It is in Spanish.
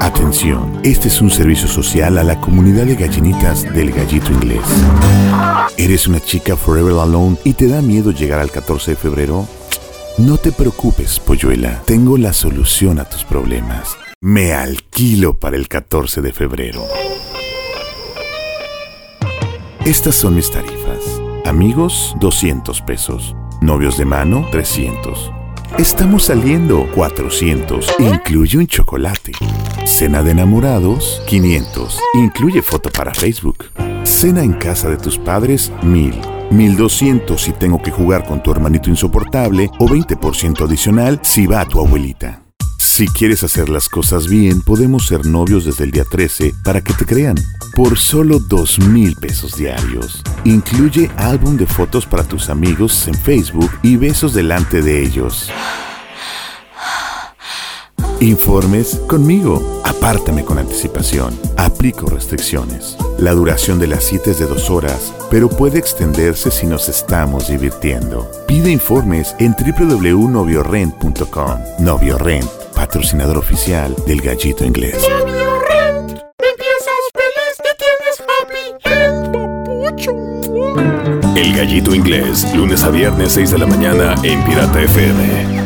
Atención, este es un servicio social a la comunidad de gallinitas del gallito inglés. ¿Eres una chica forever alone y te da miedo llegar al 14 de febrero? No te preocupes, polluela. Tengo la solución a tus problemas. Me alquilo para el 14 de febrero. Estas son mis tarifas. Amigos, 200 pesos. Novios de mano, 300. Estamos saliendo 400. Incluye un chocolate. Cena de enamorados 500. Incluye foto para Facebook. Cena en casa de tus padres 1000. 1200 si tengo que jugar con tu hermanito insoportable o 20% adicional si va a tu abuelita. Si quieres hacer las cosas bien, podemos ser novios desde el día 13 para que te crean. Por solo 2 mil pesos diarios. Incluye álbum de fotos para tus amigos en Facebook y besos delante de ellos. Informes conmigo. Apártame con anticipación. Aplico restricciones. La duración de la cita es de dos horas, pero puede extenderse si nos estamos divirtiendo. Pide informes en www.noviorent.com. Noviorent, patrocinador oficial del Gallito Inglés. El Gallito Inglés, lunes a viernes 6 de la mañana en Pirata FM.